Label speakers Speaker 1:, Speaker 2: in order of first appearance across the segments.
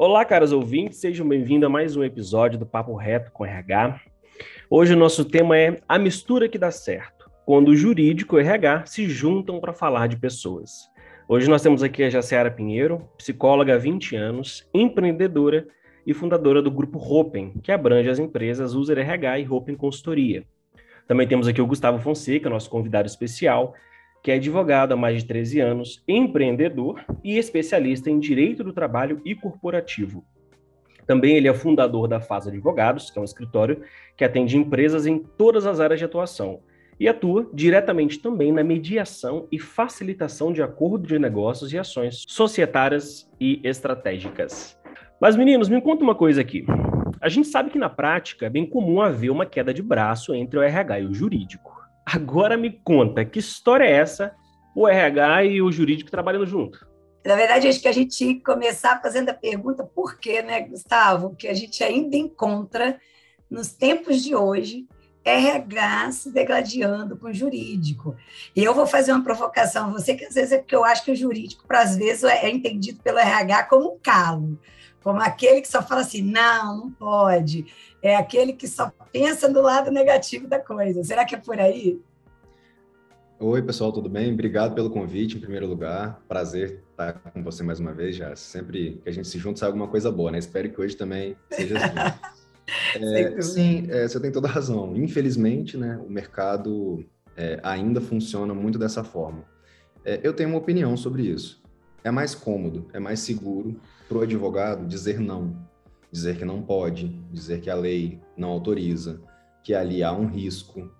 Speaker 1: Olá, caros ouvintes, sejam bem-vindos a mais um episódio do Papo Reto com RH. Hoje o nosso tema é a mistura que dá certo, quando o jurídico e o RH se juntam para falar de pessoas. Hoje nós temos aqui a Jaciara Pinheiro, psicóloga há 20 anos, empreendedora e fundadora do grupo Hopen, que abrange as empresas User RH e Hopen Consultoria. Também temos aqui o Gustavo Fonseca, nosso convidado especial, que é advogado há mais de 13 anos, empreendedor e especialista em direito do trabalho e corporativo. Também ele é fundador da Faz Advogados, que é um escritório que atende empresas em todas as áreas de atuação e atua diretamente também na mediação e facilitação de acordo de negócios e ações societárias e estratégicas. Mas meninos, me conta uma coisa aqui. A gente sabe que na prática é bem comum haver uma queda de braço entre o RH e o jurídico. Agora me conta, que história é essa? O RH e o jurídico trabalhando junto?
Speaker 2: Na verdade, acho que a gente tinha que começar fazendo a pergunta por quê, né, Gustavo? Que a gente ainda encontra, nos tempos de hoje, RH se degladiando com o jurídico. E eu vou fazer uma provocação a você, que às vezes é porque eu acho que o jurídico, para às vezes, é entendido pelo RH como um calo, como aquele que só fala assim, não, não pode. É aquele que só pensa do lado negativo da coisa. Será que é por aí?
Speaker 3: Oi, pessoal, tudo bem? Obrigado pelo convite, em primeiro lugar. Prazer estar com você mais uma vez, já. Sempre que a gente se junta, sai alguma coisa boa, né? Espero que hoje também seja assim. é, sim, é, você tem toda a razão. Infelizmente, né, o mercado é, ainda funciona muito dessa forma. É, eu tenho uma opinião sobre isso. É mais cômodo, é mais seguro para o advogado dizer não, dizer que não pode, dizer que a lei não autoriza, que ali há um risco,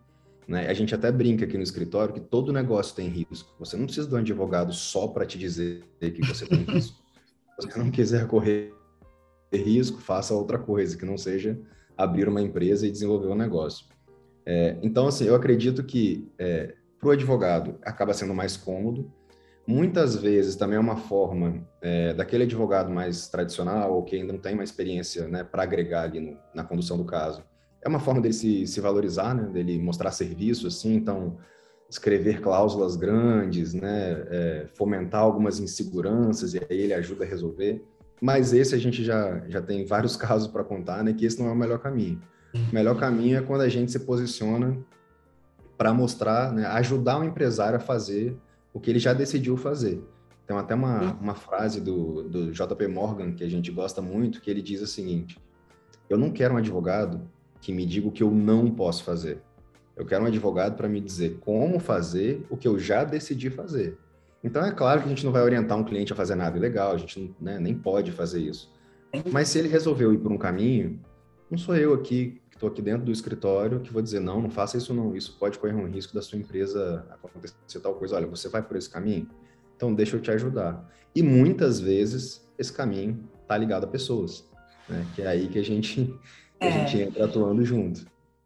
Speaker 3: né? A gente até brinca aqui no escritório que todo negócio tem risco. Você não precisa de um advogado só para te dizer que você tem risco. Se você não quiser correr risco, faça outra coisa, que não seja abrir uma empresa e desenvolver um negócio. É, então, assim, eu acredito que é, para o advogado acaba sendo mais cômodo. Muitas vezes também é uma forma é, daquele advogado mais tradicional ou que ainda não tem uma experiência né, para agregar ali no, na condução do caso é uma forma dele se, se valorizar, né? Dele mostrar serviço, assim, então escrever cláusulas grandes, né? É, fomentar algumas inseguranças e aí ele ajuda a resolver. Mas esse a gente já, já tem vários casos para contar, né? Que esse não é o melhor caminho. O melhor caminho é quando a gente se posiciona para mostrar, né? ajudar o empresário a fazer o que ele já decidiu fazer. Tem até uma, uma frase do, do JP Morgan que a gente gosta muito, que ele diz o seguinte: Eu não quero um advogado que me diga o que eu não posso fazer. Eu quero um advogado para me dizer como fazer o que eu já decidi fazer. Então, é claro que a gente não vai orientar um cliente a fazer nada ilegal, a gente né, nem pode fazer isso. Mas se ele resolveu ir por um caminho, não sou eu aqui, estou aqui dentro do escritório, que vou dizer, não, não faça isso não, isso pode correr um risco da sua empresa acontecer tal coisa. Olha, você vai por esse caminho? Então, deixa eu te ajudar. E muitas vezes, esse caminho está ligado a pessoas, né? que é aí que a gente é. a gente entra atuando junto.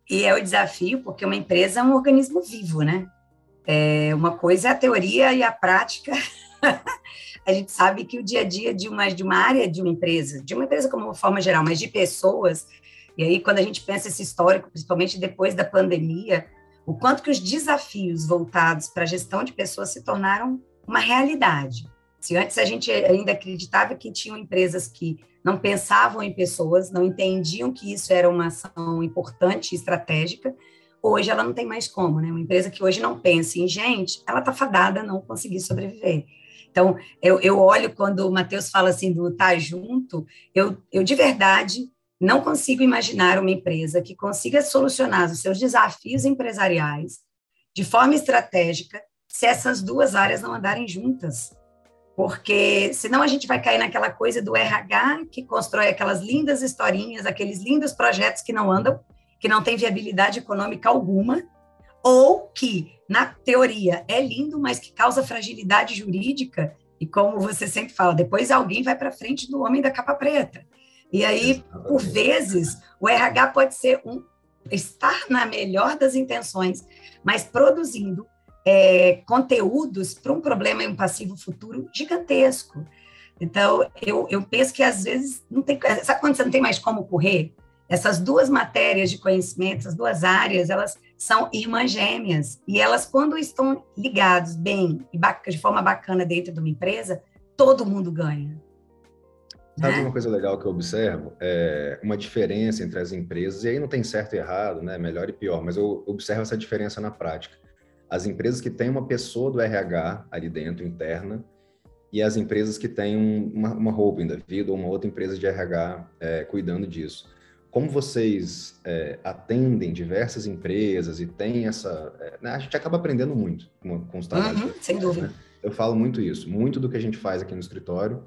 Speaker 2: E é o desafio, porque uma empresa é um organismo vivo, né? É, uma coisa é a teoria e a prática. a gente sabe que o dia a dia de uma, de uma área de uma empresa, de uma empresa como uma forma geral, mas de pessoas, e aí quando a gente pensa esse histórico, principalmente depois da pandemia, o quanto que os desafios voltados para a gestão de pessoas se tornaram uma realidade. Se antes a gente ainda acreditava que tinham empresas que não pensavam em pessoas, não entendiam que isso era uma ação importante e estratégica, hoje ela não tem mais como, né? Uma empresa que hoje não pensa em gente, ela está fadada a não conseguir sobreviver. Então, eu, eu olho quando o Matheus fala assim do estar tá junto, eu, eu de verdade não consigo imaginar uma empresa que consiga solucionar os seus desafios empresariais de forma estratégica se essas duas áreas não andarem juntas porque senão a gente vai cair naquela coisa do RH que constrói aquelas lindas historinhas, aqueles lindos projetos que não andam, que não tem viabilidade econômica alguma, ou que, na teoria, é lindo, mas que causa fragilidade jurídica, e como você sempre fala, depois alguém vai para frente do homem da capa preta. E aí, por vezes, o RH pode ser um estar na melhor das intenções, mas produzindo é, conteúdos para um problema e um passivo futuro gigantesco. Então, eu, eu penso que às vezes não tem. Sabe quando você não tem mais como correr? Essas duas matérias de conhecimento, essas duas áreas, elas são irmãs gêmeas. E elas, quando estão ligados bem e de forma bacana dentro de uma empresa, todo mundo ganha.
Speaker 3: Sabe né? uma coisa legal que eu observo? É uma diferença entre as empresas, e aí não tem certo e errado, né? melhor e pior, mas eu observo essa diferença na prática. As empresas que têm uma pessoa do RH ali dentro, interna, e as empresas que têm uma, uma holding da vida ou uma outra empresa de RH é, cuidando disso. Como vocês é, atendem diversas empresas e tem essa... É, né? A gente acaba aprendendo muito com, com os trabalhos. Uhum,
Speaker 2: sem dúvida. Né?
Speaker 3: Eu falo muito isso. Muito do que a gente faz aqui no escritório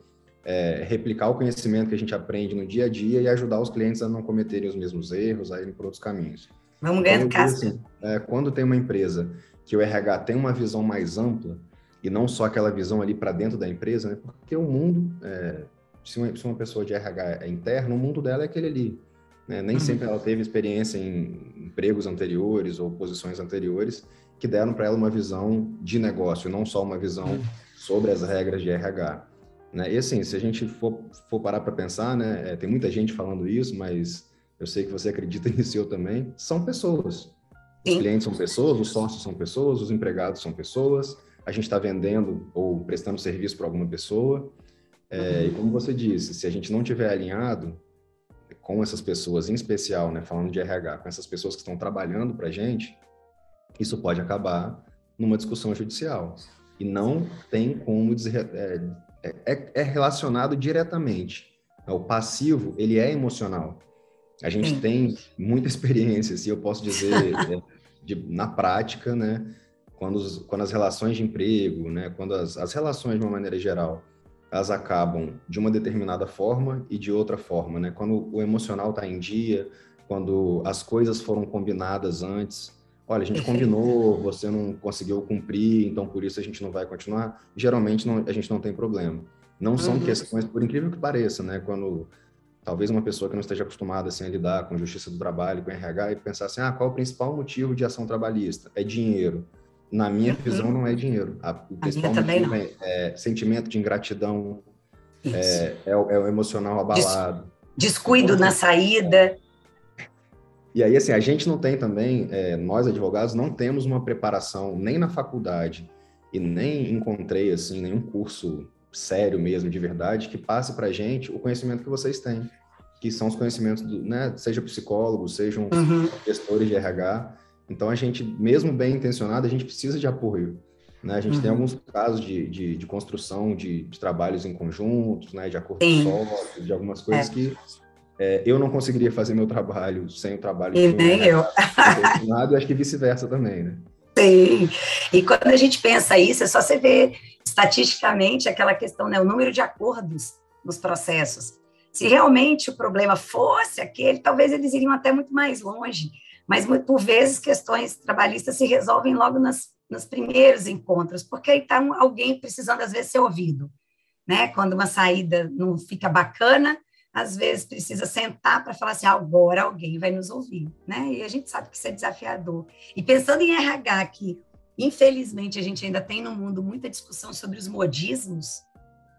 Speaker 3: é replicar o conhecimento que a gente aprende no dia a dia e ajudar os clientes a não cometerem os mesmos erros, a irem por outros caminhos.
Speaker 2: Vamos ganhar casa.
Speaker 3: Assim, é, quando tem uma empresa que o RH tem uma visão mais ampla, e não só aquela visão ali para dentro da empresa, né? Porque o mundo, é, se, uma, se, uma, pessoa de RH é interna, o mundo dela é aquele ali. Né? Nem uhum. sempre ela teve experiência em empregos anteriores ou posições anteriores que deram para ela uma visão de negócio, não só uma visão uhum. sobre as regras de RH. Né? E assim, se a gente for, for parar para pensar, né, é, tem muita gente falando isso, mas eu sei que você acredita nisso eu também, são pessoas. Os Sim. clientes são pessoas, os sócios são pessoas, os empregados são pessoas, a gente está vendendo ou prestando serviço para alguma pessoa. É, uhum. E como você disse, se a gente não tiver alinhado com essas pessoas, em especial, né, falando de RH, com essas pessoas que estão trabalhando para a gente, isso pode acabar numa discussão judicial. E não tem como é, é, relacionado diretamente. O passivo, ele é emocional. A gente Sim. tem muita experiência, se assim, eu posso dizer, é, de, na prática, né? quando, os, quando as relações de emprego, né, quando as, as relações de uma maneira geral, elas acabam de uma determinada forma e de outra forma, né? Quando o emocional está em dia, quando as coisas foram combinadas antes, olha, a gente combinou, você não conseguiu cumprir, então por isso a gente não vai continuar. Geralmente não, a gente não tem problema. Não são uhum. questões, por incrível que pareça, né? Quando talvez uma pessoa que não esteja acostumada assim, a lidar com justiça do trabalho, com RH, e pensar assim, ah, qual é o principal motivo de ação trabalhista? É dinheiro na minha uhum. visão, não é dinheiro. A, o principal motivo é, é, sentimento de ingratidão, é, é, o, é, o, emocional abalado.
Speaker 2: Descuido então, na saída.
Speaker 3: E aí, assim, a gente não tem também, é, nós advogados, não temos uma preparação nem na faculdade e nem encontrei, assim, nenhum curso sério mesmo, de verdade, que passe para gente o conhecimento que vocês têm, que são os conhecimentos, do, né, seja psicólogos, sejam uhum. gestores de RH, então, a gente, mesmo bem intencionado, a gente precisa de apoio. Né? A gente uhum. tem alguns casos de, de, de construção de, de, trabalhos em conjuntos, né? de acordo Sim. sócio, de algumas coisas é. que é, eu não conseguiria fazer meu trabalho sem o trabalho
Speaker 2: e nem eu.
Speaker 3: e acho que vice-versa também, né?
Speaker 2: Sim. E quando a gente pensa isso, é só você ver estatisticamente aquela questão, né? O número de acordos nos processos. Se realmente o problema fosse aquele, talvez eles iriam até muito mais longe. Mas, por vezes, questões trabalhistas se resolvem logo nas, nos primeiros encontros, porque aí está alguém precisando, às vezes, ser ouvido. Né? Quando uma saída não fica bacana, às vezes precisa sentar para falar assim, agora alguém vai nos ouvir, né? E a gente sabe que isso é desafiador. E pensando em RH, que infelizmente a gente ainda tem no mundo muita discussão sobre os modismos,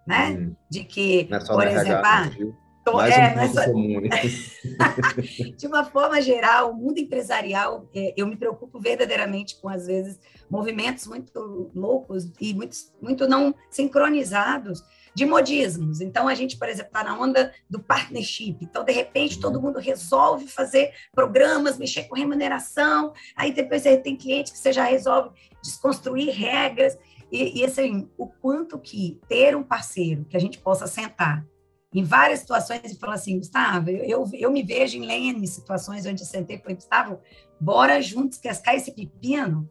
Speaker 2: né? Hum. De que,
Speaker 3: é por exemplo, RH, mais é, um mas... comum, né?
Speaker 2: de uma forma geral, o mundo empresarial, é, eu me preocupo verdadeiramente com, às vezes, movimentos muito loucos e muito, muito não sincronizados de modismos. Então, a gente, por exemplo, está na onda do partnership. Então, de repente, todo mundo resolve fazer programas, mexer com remuneração. Aí, depois, você tem cliente que você já resolve desconstruir regras. E, e assim, o quanto que ter um parceiro que a gente possa sentar em várias situações e falou assim, Gustavo, eu, eu me vejo em Lene, situações onde eu sentei e falei, Gustavo, bora juntos cascar esse pepino,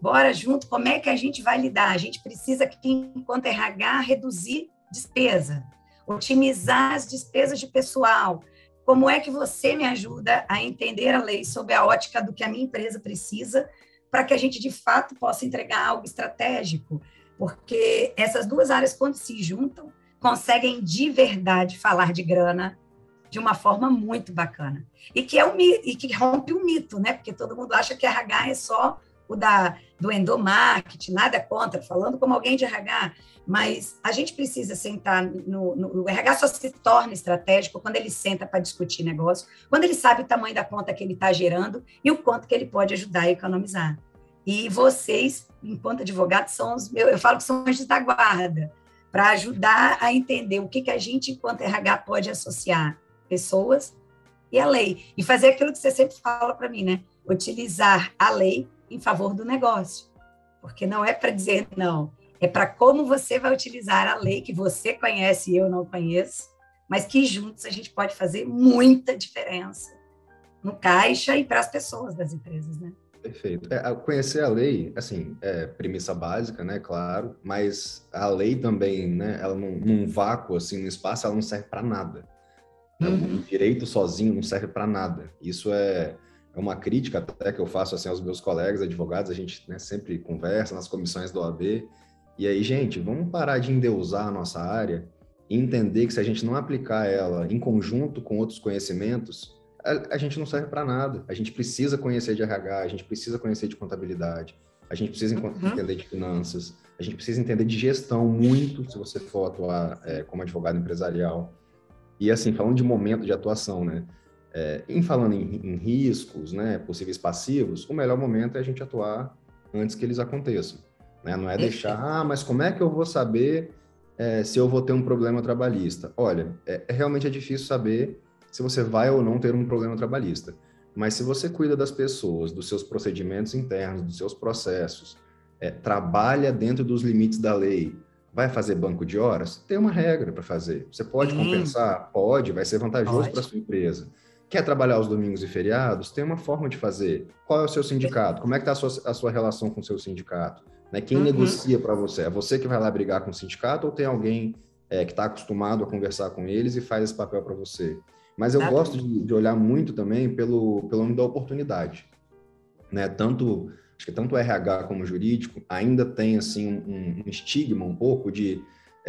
Speaker 2: bora junto, como é que a gente vai lidar? A gente precisa enquanto RH, reduzir despesa, otimizar as despesas de pessoal. Como é que você me ajuda a entender a lei sob a ótica do que a minha empresa precisa para que a gente, de fato, possa entregar algo estratégico? Porque essas duas áreas, quando se juntam, conseguem de verdade falar de grana de uma forma muito bacana. E que, é um, e que rompe o mito, né? Porque todo mundo acha que RH é só o da, do endomarketing, nada contra, falando como alguém de RH, mas a gente precisa sentar no, no, o RH só se torna estratégico quando ele senta para discutir negócio, quando ele sabe o tamanho da conta que ele está gerando e o quanto que ele pode ajudar a economizar. E vocês, enquanto advogados, são os meus, eu falo que são anjos da guarda, para ajudar a entender o que, que a gente, enquanto RH, pode associar pessoas e a lei. E fazer aquilo que você sempre fala para mim, né? Utilizar a lei em favor do negócio. Porque não é para dizer não, é para como você vai utilizar a lei que você conhece e eu não conheço, mas que juntos a gente pode fazer muita diferença no caixa e para as pessoas das empresas, né?
Speaker 3: Perfeito. É, conhecer a lei, assim, é premissa básica, né, claro, mas a lei também, né, ela num, num vácuo, assim, no espaço, ela não serve para nada. Né? Uhum. O direito sozinho não serve para nada. Isso é, é uma crítica até que eu faço, assim, aos meus colegas advogados, a gente né, sempre conversa nas comissões do OAB, e aí, gente, vamos parar de endeusar a nossa área e entender que se a gente não aplicar ela em conjunto com outros conhecimentos, a, a gente não serve para nada. A gente precisa conhecer de RH, a gente precisa conhecer de contabilidade, a gente precisa uhum. entender de finanças, a gente precisa entender de gestão muito, se você for atuar é, como advogado empresarial. E assim, falando de momento de atuação, né? É, em falando em, em, riscos, né, possíveis passivos, o melhor momento é a gente atuar antes que eles aconteçam. Né? Não é deixar, ah, mas como é que eu vou saber é, se eu vou ter um problema trabalhista? Olha, é, é realmente é difícil saber se você vai ou não ter um problema trabalhista. Mas se você cuida das pessoas, dos seus procedimentos internos, dos seus processos, é, trabalha dentro dos limites da lei, vai fazer banco de horas? Tem uma regra para fazer. Você pode compensar? Pode, vai ser vantajoso para sua empresa. Quer trabalhar os domingos e feriados? Tem uma forma de fazer. Qual é o seu sindicato? Como é que está a sua, a sua relação com o seu sindicato? Né? Quem uhum. negocia para você? É você que vai lá brigar com o sindicato ou tem alguém é, que está acostumado a conversar com eles e faz esse papel para você? Mas eu gosto de, de, olhar muito também pelo, pelo nome da oportunidade. Né? Tanto, acho que tanto o RH como o jurídico ainda tem assim, um, um estigma um pouco de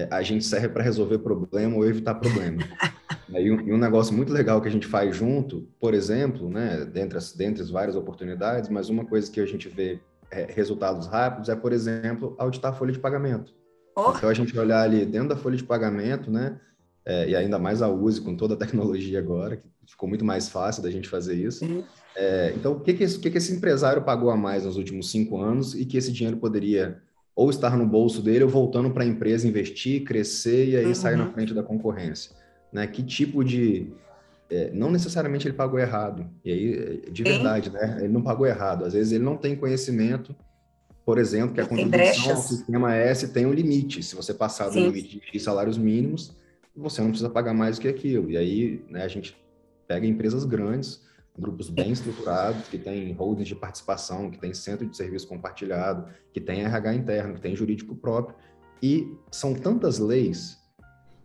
Speaker 3: a gente serve para resolver problema ou evitar problema. e, um, e, um, negócio muito legal que a gente faz junto, por exemplo, né, dentre as, dentre as várias oportunidades, mas uma coisa que a gente vê é, resultados rápidos é, por exemplo, auditar a folha de pagamento. Oh. Então, a gente olhar ali dentro da folha de pagamento, né, é, e ainda mais a USE com toda a tecnologia agora, que ficou muito mais fácil da gente fazer isso. É, então, o que que, esse, que que esse empresário pagou a mais nos últimos cinco anos e que esse dinheiro poderia ou estar no bolso dele ou voltando para a empresa investir, crescer e aí uhum. sair na frente da concorrência? Né? Que tipo de... É, não necessariamente ele pagou errado, e aí, de verdade, né? Ele não pagou errado. Às vezes ele não tem conhecimento por exemplo, que a contribuição ao sistema S tem um limite. Se você passar do Sim. limite de salários mínimos, você não precisa pagar mais do que aquilo. E aí, né, a gente pega empresas grandes, grupos bem estruturados, que têm holdings de participação, que têm centro de serviço compartilhado, que têm RH interno, que têm jurídico próprio, e são tantas leis,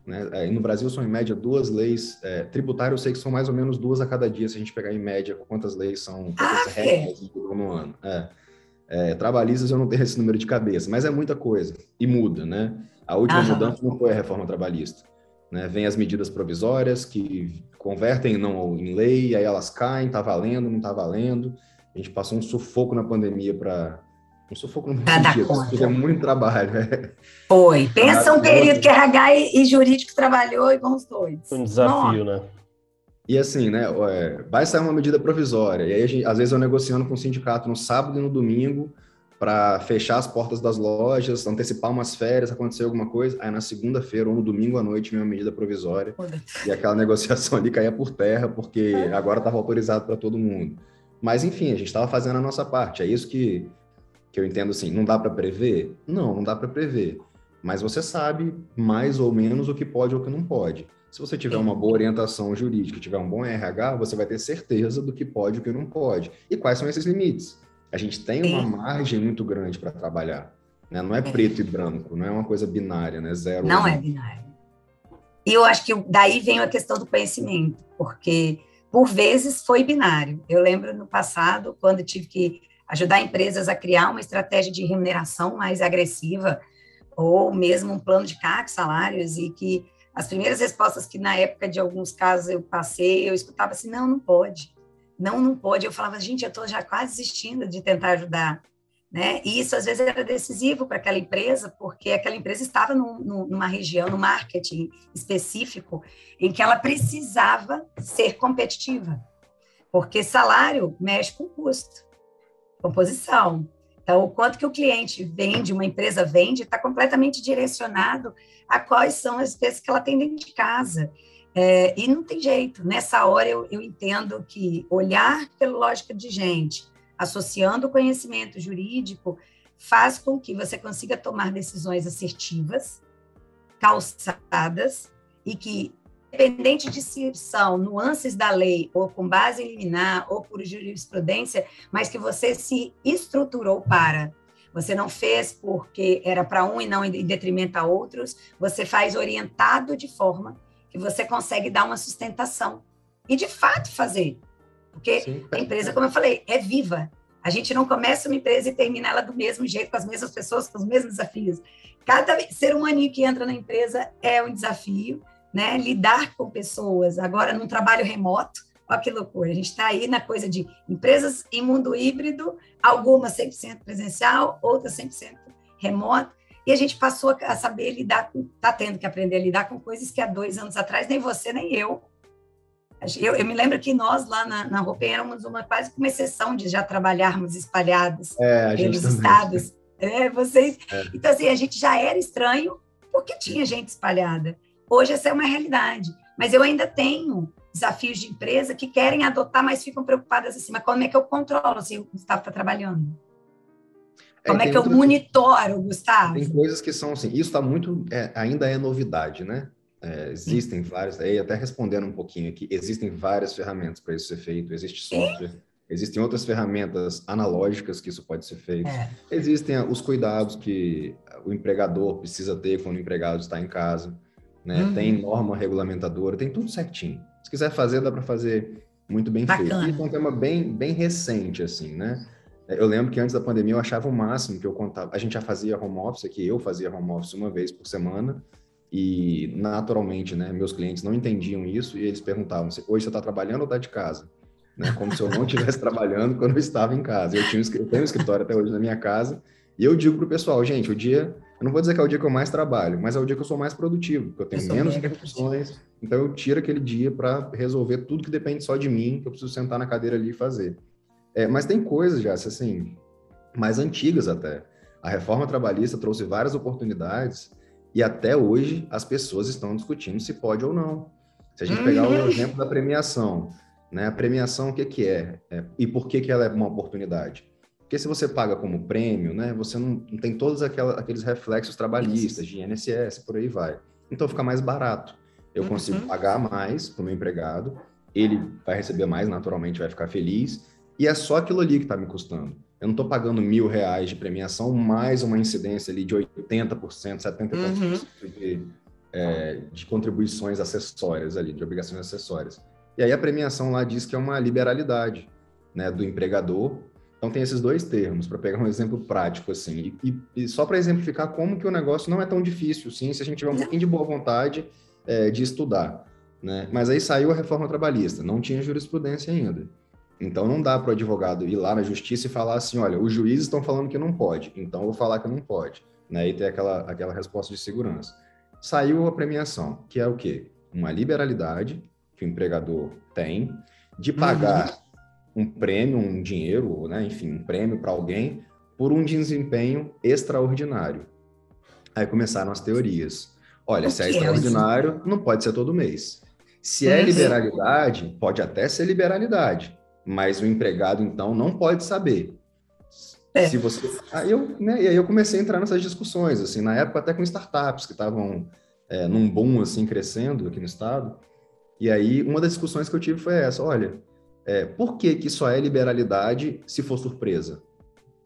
Speaker 3: né? É, no Brasil são em média duas leis é, tributárias, eu sei que são mais ou menos duas a cada dia, se a gente pegar em média quantas leis são, quantas ah, regras no ano. É. É, trabalhistas eu não tenho esse número de cabeça, mas é muita coisa, e muda, né? A última Aham. mudança não foi a reforma trabalhista. Né? Vem as medidas provisórias que convertem não em lei, aí elas caem, tá valendo, não tá valendo. A gente passou um sufoco na pandemia para um sufoco no sentido, é muito trabalho. Né?
Speaker 2: Foi. Pensa um período que RH e, jurídico trabalhou e vamos dois.
Speaker 1: Um desafio, Nossa. né?
Speaker 3: E assim, né, vai sair uma medida provisória, e aí, gente, às vezes, eu negociando com o sindicato no sábado e no domingo, para fechar as portas das lojas, antecipar umas férias, acontecer alguma coisa. Aí na segunda-feira ou no domingo à noite uma medida provisória e aquela negociação ali caía por terra porque agora estava autorizado para todo mundo. Mas enfim, a gente estava fazendo a nossa parte. É isso que, que eu entendo assim. Não dá para prever? Não, não dá para prever. Mas você sabe mais ou menos o que pode ou o que não pode. Se você tiver uma boa orientação jurídica, tiver um bom RH, você vai ter certeza do que pode e o que não pode. E quais são esses limites? A gente tem Sim. uma margem muito grande para trabalhar. Né? Não é, é preto e branco, não é uma coisa binária, né? Zero.
Speaker 2: Não é binário. E eu acho que daí vem a questão do conhecimento, porque por vezes foi binário. Eu lembro no passado, quando tive que ajudar empresas a criar uma estratégia de remuneração mais agressiva, ou mesmo um plano de CAC, salários, e que as primeiras respostas que na época de alguns casos eu passei, eu escutava assim, não, não pode não, não pode. Eu falava, gente, eu estou já quase desistindo de tentar ajudar. Né? E isso às vezes era decisivo para aquela empresa, porque aquela empresa estava no, numa região, no marketing específico, em que ela precisava ser competitiva, porque salário mexe com custo, composição. Então, o quanto que o cliente vende, uma empresa vende, está completamente direcionado a quais são as peças que ela tem dentro de casa. É, e não tem jeito. Nessa hora, eu, eu entendo que olhar pela lógica de gente, associando o conhecimento jurídico, faz com que você consiga tomar decisões assertivas, calçadas, e que, independente de se são nuances da lei, ou com base em liminar, ou por jurisprudência, mas que você se estruturou para. Você não fez porque era para um e não em detrimento a outros, você faz orientado de forma que você consegue dar uma sustentação. E, de fato, fazer. Porque Sim. a empresa, como eu falei, é viva. A gente não começa uma empresa e termina ela do mesmo jeito, com as mesmas pessoas, com os mesmos desafios. Cada ser humano que entra na empresa é um desafio, né? Lidar com pessoas, agora num trabalho remoto, olha que loucura. A gente está aí na coisa de empresas em mundo híbrido, algumas 100% presencial, outras 100% remoto, e a gente passou a saber lidar com, está tendo que aprender a lidar com coisas que há dois anos atrás nem você nem eu eu, eu, me lembro que nós lá na, na Roupa éramos uma quase uma exceção de já trabalharmos espalhados
Speaker 3: é,
Speaker 2: pelos estados. É, vocês. É. Então, assim, a gente já era estranho porque tinha gente espalhada. Hoje essa é uma realidade. Mas eu ainda tenho desafios de empresa que querem adotar, mas ficam preocupadas assim, mas como é que eu controlo se o Gustavo está trabalhando? É, como é, é que eu monitoro, Gustavo?
Speaker 3: Tem coisas que são assim, isso está muito, é, ainda é novidade, né? É, existem várias, aí até respondendo um pouquinho aqui, existem várias ferramentas para isso ser feito, existe software, existem outras ferramentas analógicas que isso pode ser feito, é. existem os cuidados que o empregador precisa ter quando o empregado está em casa, né? Uhum. Tem norma regulamentadora, tem tudo certinho. Se quiser fazer, dá para fazer muito bem Bacana. feito. E é um tema bem, bem recente, assim, né? Eu lembro que antes da pandemia eu achava o máximo que eu contava. A gente já fazia home office aqui, eu fazia home office uma vez por semana, e, naturalmente, né, meus clientes não entendiam isso e eles perguntavam: hoje você está trabalhando ou está de casa? Né, como se eu não estivesse trabalhando quando eu estava em casa. Eu, tinha, eu tenho um escritório até hoje na minha casa e eu digo para o pessoal: gente, o dia, eu não vou dizer que é o dia que eu mais trabalho, mas é o dia que eu sou mais produtivo, porque eu tenho eu menos interrupções. Então, eu tiro aquele dia para resolver tudo que depende só de mim, que eu preciso sentar na cadeira ali e fazer. É, mas tem coisas já, assim, mais antigas até. A reforma trabalhista trouxe várias oportunidades e até hoje as pessoas estão discutindo se pode ou não. Se a gente pegar o uhum. exemplo da premiação, né? A premiação o que que é? é e por que que ela é uma oportunidade? Porque se você paga como prêmio, né, você não, não tem todos aquela, aqueles reflexos trabalhistas de INSS, por aí vai. Então fica mais barato. Eu uhum. consigo pagar mais para o meu empregado, ele vai receber mais, naturalmente vai ficar feliz, e é só aquilo ali que está me custando eu não estou pagando mil reais de premiação, mais uma incidência ali de 80%, 70% uhum. de, é, de contribuições acessórias ali, de obrigações acessórias. E aí a premiação lá diz que é uma liberalidade né, do empregador. Então tem esses dois termos, para pegar um exemplo prático, assim. E, e só para exemplificar como que o negócio não é tão difícil, sim, se a gente tiver um pouquinho de boa vontade é, de estudar. Né? Mas aí saiu a reforma trabalhista, não tinha jurisprudência ainda. Então não dá para o advogado ir lá na justiça e falar assim, olha, os juízes estão falando que não pode, então eu vou falar que não pode, né? E ter aquela, aquela resposta de segurança. Saiu a premiação, que é o quê? Uma liberalidade que o empregador tem de pagar uhum. um prêmio, um dinheiro, né? enfim, um prêmio para alguém por um desempenho extraordinário. Aí começaram as teorias. Olha, se é, é extraordinário, não pode ser todo mês. Se é uhum. liberalidade, pode até ser liberalidade, mas o empregado, então, não pode saber. É. Se você... Aí eu, né, e aí eu comecei a entrar nessas discussões, assim, na época até com startups que estavam é, num boom, assim, crescendo aqui no estado. E aí, uma das discussões que eu tive foi essa, olha, é, por que que só é liberalidade se for surpresa?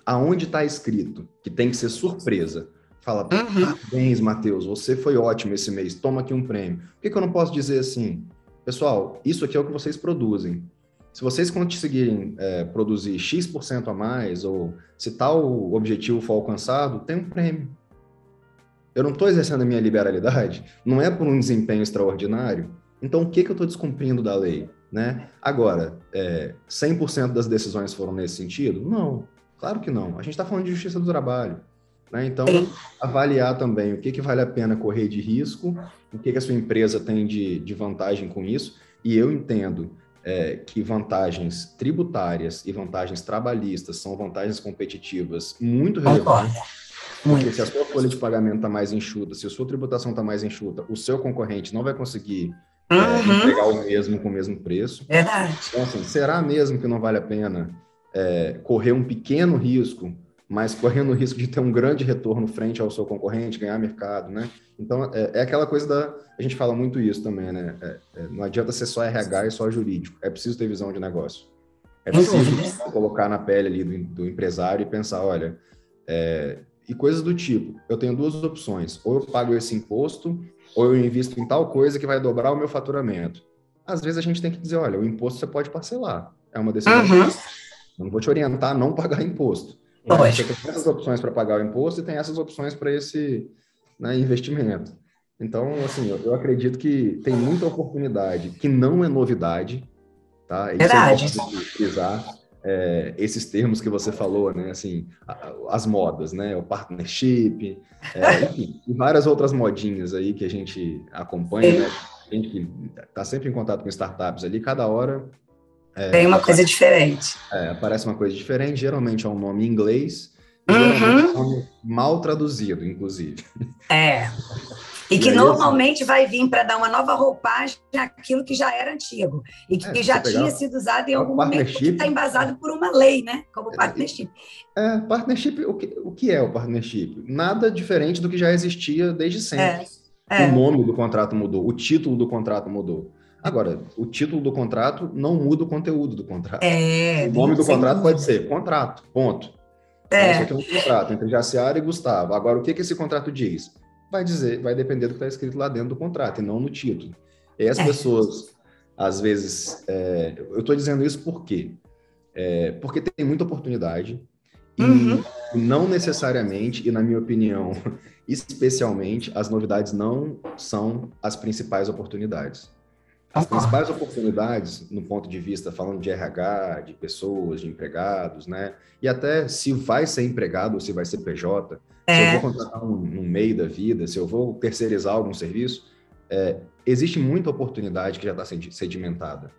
Speaker 3: Aonde está escrito que tem que ser surpresa? Fala, uhum. parabéns, Matheus, você foi ótimo esse mês, toma aqui um prêmio. Por que, que eu não posso dizer assim, pessoal, isso aqui é o que vocês produzem se vocês conseguirem é, produzir X% a mais, ou se tal objetivo for alcançado, tem um prêmio. Eu não estou exercendo a minha liberalidade, não é por um desempenho extraordinário. Então, o que, que eu estou descumprindo da lei? Né? Agora, é, 100% das decisões foram nesse sentido? Não, claro que não. A gente está falando de justiça do trabalho. Né? Então, avaliar também o que, que vale a pena correr de risco, o que, que a sua empresa tem de, de vantagem com isso. E eu entendo é, que vantagens tributárias e vantagens trabalhistas são vantagens competitivas muito relevantes. Muito. Porque se a sua folha de pagamento está mais enxuta, se a sua tributação está mais enxuta, o seu concorrente não vai conseguir é, uhum. é, entregar o mesmo com o mesmo preço.
Speaker 2: Verdade.
Speaker 3: Então, assim, será mesmo que não vale a pena é, correr um pequeno risco mas correndo o risco de ter um grande retorno frente ao seu concorrente, ganhar mercado, né? Então, é, é aquela coisa da... A gente fala muito isso também, né? É, é, não adianta ser só RH e só jurídico. É preciso ter visão de negócio. É preciso colocar na pele ali do, do empresário e pensar, olha... É, e coisas do tipo, eu tenho duas opções. Ou eu pago esse imposto, ou eu invisto em tal coisa que vai dobrar o meu faturamento. Às vezes a gente tem que dizer, olha, o imposto você pode parcelar. É uma decisão. Uhum. Eu não vou te orientar a não pagar imposto você tem essas opções para pagar o imposto e tem essas opções para esse né, investimento. Então, assim, eu, eu, acredito que tem muita oportunidade que não é novidade, tá?
Speaker 2: Verdade.
Speaker 3: É, esses termos que você falou, né? Assim, as modas, né? O partnership, é, enfim, e várias outras modinhas aí que a gente acompanha, né? A gente que está sempre em contato com startups ali, cada hora
Speaker 2: é, Tem uma aparece, coisa diferente.
Speaker 3: É, aparece uma coisa diferente, geralmente é um nome em inglês, uhum. é um nome mal traduzido, inclusive.
Speaker 2: É. E que e normalmente vai vir para dar uma nova roupagem àquilo que já era antigo e que é, já tinha sido usado em algum momento que está embasado por uma lei, né? Como é, partnership.
Speaker 3: É, partnership, o que, o que é o partnership? Nada diferente do que já existia desde sempre. É, é. O nome do contrato mudou, o título do contrato mudou. Agora, o título do contrato não muda o conteúdo do contrato. É, o nome do contrato pode ser contrato, ponto. É. Isso aqui é um contrato entre Jaciara e Gustavo. Agora, o que, que esse contrato diz? Vai dizer, vai depender do que está escrito lá dentro do contrato e não no título. E as é. pessoas, às vezes, é, eu estou dizendo isso por quê? É, porque tem muita oportunidade e uhum. não necessariamente, e na minha opinião, especialmente, as novidades não são as principais oportunidades. As principais oportunidades, no ponto de vista, falando de RH, de pessoas, de empregados, né? E até se vai ser empregado ou se vai ser PJ, é. se eu vou contratar um, no meio da vida, se eu vou terceirizar algum serviço, é, existe muita oportunidade que já está sedimentada.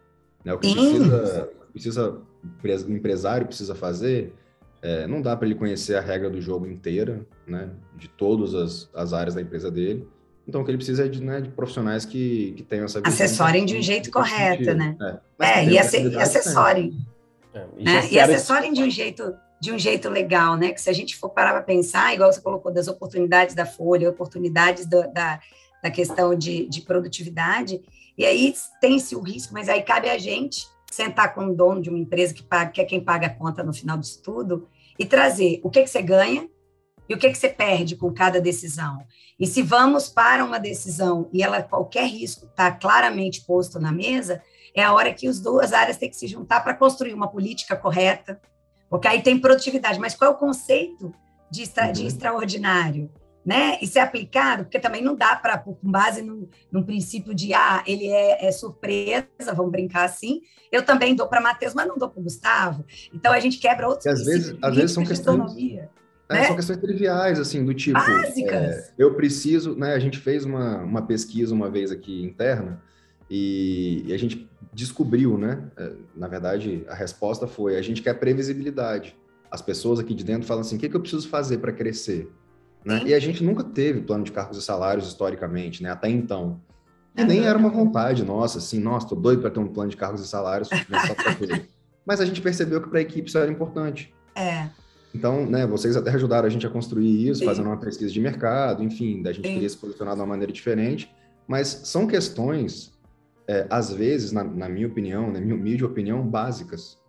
Speaker 3: Né? O que precisa, precisa, o empresário precisa fazer, é, não dá para ele conhecer a regra do jogo inteira, né? De todas as, as áreas da empresa dele, então, o que ele precisa é de, né, de profissionais que, que tenham essa
Speaker 2: visão. Acessorem de um jeito correto, né? É, é e, acessorem. É, e, né? e acessorem de um jeito de um jeito legal, né? Que se a gente for parar para pensar, igual você colocou, das oportunidades da folha, oportunidades do, da, da questão de, de produtividade, e aí tem-se o risco, mas aí cabe a gente sentar com o dono de uma empresa que, paga, que é quem paga a conta no final disso tudo, e trazer o que, que você ganha e o que, que você perde com cada decisão? E se vamos para uma decisão e ela qualquer risco está claramente posto na mesa, é a hora que as duas áreas têm que se juntar para construir uma política correta, porque aí tem produtividade. Mas qual é o conceito de, extra, uhum. de extraordinário? Né? Isso é aplicado, porque também não dá para, com base no, num princípio de, ah, ele é, é surpresa, vamos brincar assim, eu também dou para Matheus, mas não dou para Gustavo. Então, a gente quebra outros
Speaker 3: às vezes, às vezes são questões, autonomia. É, né? São questões triviais, assim, do tipo. É, eu preciso, né? A gente fez uma, uma pesquisa uma vez aqui interna e, e a gente descobriu, né? É, na verdade, a resposta foi: a gente quer previsibilidade. As pessoas aqui de dentro falam assim: o que, que eu preciso fazer para crescer? Né? E a gente nunca teve plano de cargos e salários historicamente, né? Até então. E nem era uma vontade nossa, assim, nossa, tô doido para ter um plano de cargos e salários, Mas a gente percebeu que para a equipe isso era importante.
Speaker 2: É.
Speaker 3: Então, né, vocês até ajudaram a gente a construir isso, Sim. fazendo uma pesquisa de mercado, enfim, da gente Sim. queria se posicionar de uma maneira diferente, mas são questões, é, às vezes, na, na, minha opinião, na minha humilde opinião, básicas.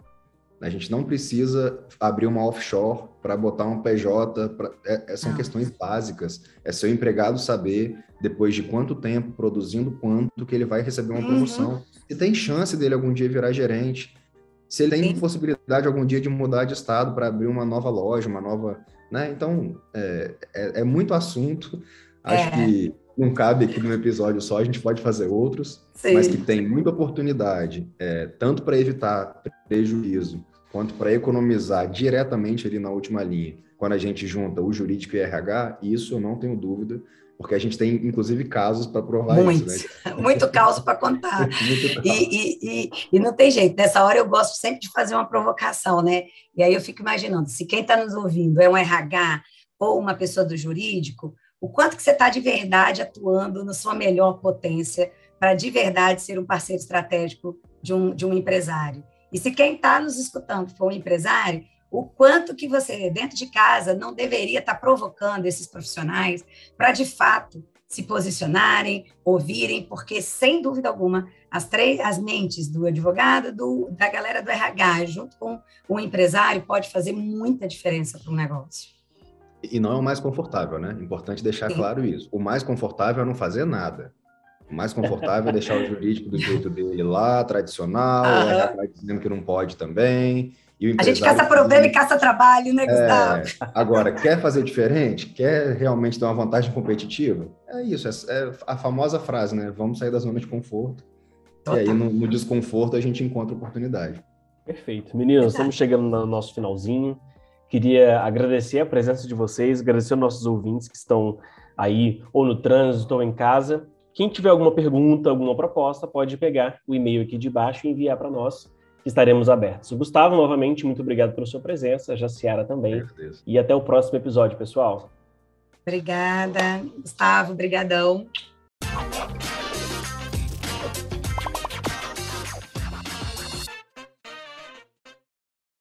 Speaker 3: A gente não precisa abrir uma offshore para botar um PJ, pra, é, é, são não. questões básicas. É seu empregado saber, depois de quanto tempo, produzindo quanto, que ele vai receber uma uhum. promoção. Uhum. E tem chance dele algum dia virar gerente se ele tem possibilidade algum dia de mudar de estado para abrir uma nova loja, uma nova, né? Então é, é, é muito assunto. Acho é. que não cabe aqui num episódio só, a gente pode fazer outros, Sim. mas que tem muita oportunidade, é, tanto para evitar prejuízo quanto para economizar diretamente ali na última linha. Quando a gente junta o jurídico e o RH, isso eu não tenho dúvida, porque a gente tem, inclusive, casos para provar
Speaker 2: Muito.
Speaker 3: isso.
Speaker 2: Né? Muito caos para contar. e, e, e, e, não tem jeito, nessa hora eu gosto sempre de fazer uma provocação, né? E aí eu fico imaginando, se quem está nos ouvindo é um RH ou uma pessoa do jurídico, o quanto que você está de verdade atuando na sua melhor potência para de verdade ser um parceiro estratégico de um, de um empresário. E se quem está nos escutando for um empresário, o quanto que você, dentro de casa, não deveria estar tá provocando esses profissionais para, de fato, se posicionarem, ouvirem, porque, sem dúvida alguma, as, três, as mentes do advogado, do, da galera do RH, junto com o empresário, pode fazer muita diferença para um negócio.
Speaker 3: E não é o mais confortável, né? Importante deixar Sim. claro isso. O mais confortável é não fazer nada. O mais confortável é deixar o jurídico do jeito dele lá, tradicional, uhum. dizendo que não pode também.
Speaker 2: A gente caça problema e caça trabalho, né, Gustavo?
Speaker 3: É, agora, quer fazer diferente? Quer realmente ter uma vantagem competitiva? É isso, é, é a famosa frase, né? Vamos sair da zona de conforto. Total. E aí, no, no, desconforto, a gente encontra oportunidade.
Speaker 1: Perfeito. Meninos, estamos chegando no nosso finalzinho. Queria agradecer a presença de vocês, agradecer aos nossos ouvintes que estão aí ou no trânsito ou em casa. Quem tiver alguma pergunta, alguma proposta, pode pegar o e-mail aqui de baixo e enviar para nós, estaremos abertos. Gustavo, novamente, muito obrigado pela sua presença, a Jaciara também. E até o próximo episódio, pessoal.
Speaker 2: Obrigada, Gustavo, brigadão.